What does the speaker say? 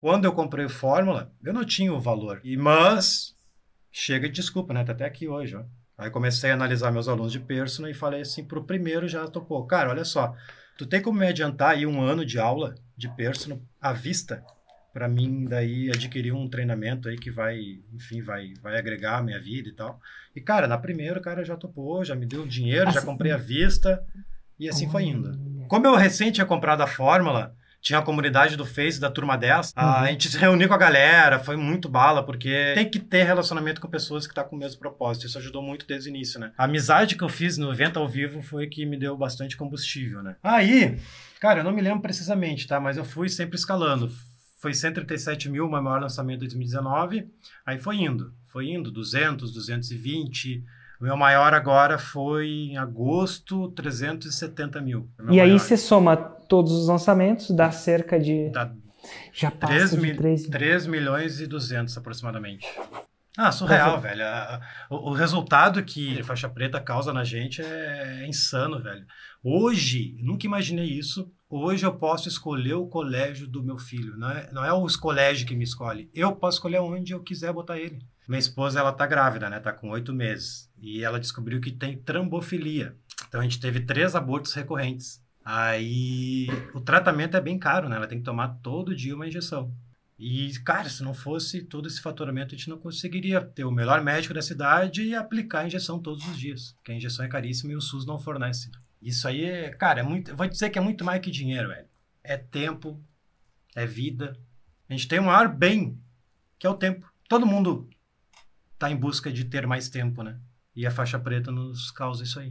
Quando eu comprei o Fórmula, eu não tinha o valor. E mas chega de desculpa, né? Tá até aqui hoje, ó. Aí comecei a analisar meus alunos de personal e falei assim, pro primeiro já topou. Cara, olha só, tu tem como me adiantar aí um ano de aula de personal à vista? para mim daí adquirir um treinamento aí que vai, enfim, vai, vai agregar a minha vida e tal. E cara, na primeira o cara já topou, já me deu dinheiro, assim, já comprei à vista e assim foi indo. Como eu recente tinha comprado a fórmula, tinha a comunidade do Face da turma 10. Uhum. A gente se reuniu com a galera, foi muito bala, porque tem que ter relacionamento com pessoas que estão tá com o mesmo propósito. Isso ajudou muito desde o início, né? A amizade que eu fiz no evento ao vivo foi que me deu bastante combustível, né? Aí, cara, eu não me lembro precisamente, tá? Mas eu fui sempre escalando. Foi 137 mil, o meu maior lançamento de 2019. Aí foi indo, foi indo, 200, 220. O meu maior agora foi em agosto, 370 mil. E aí você soma todos os lançamentos, dá cerca de. Dá já passa 3, de 3... 3 milhões e 200 aproximadamente. Ah, surreal, Mas, velho. O, o, resultado que faixa preta causa na gente é, é insano, velho. Hoje, nunca imaginei isso. Hoje eu posso escolher o colégio do meu filho. Não é, não é os colégios que me escolhe. Eu posso escolher onde eu quiser botar ele. Minha esposa, ela tá grávida, né? Tá com oito meses. E ela descobriu que tem trambofilia. Então a gente teve três abortos recorrentes. Aí o tratamento é bem caro, né? Ela tem que tomar todo dia uma injeção. E, cara, se não fosse todo esse faturamento, a gente não conseguiria ter o melhor médico da cidade e aplicar a injeção todos os dias. Porque a injeção é caríssima e o SUS não fornece. Isso aí é, cara, é muito. Vou dizer que é muito mais que dinheiro, velho. É tempo, é vida. A gente tem um maior bem, que é o tempo. Todo mundo está em busca de ter mais tempo, né? E a faixa preta nos causa isso aí.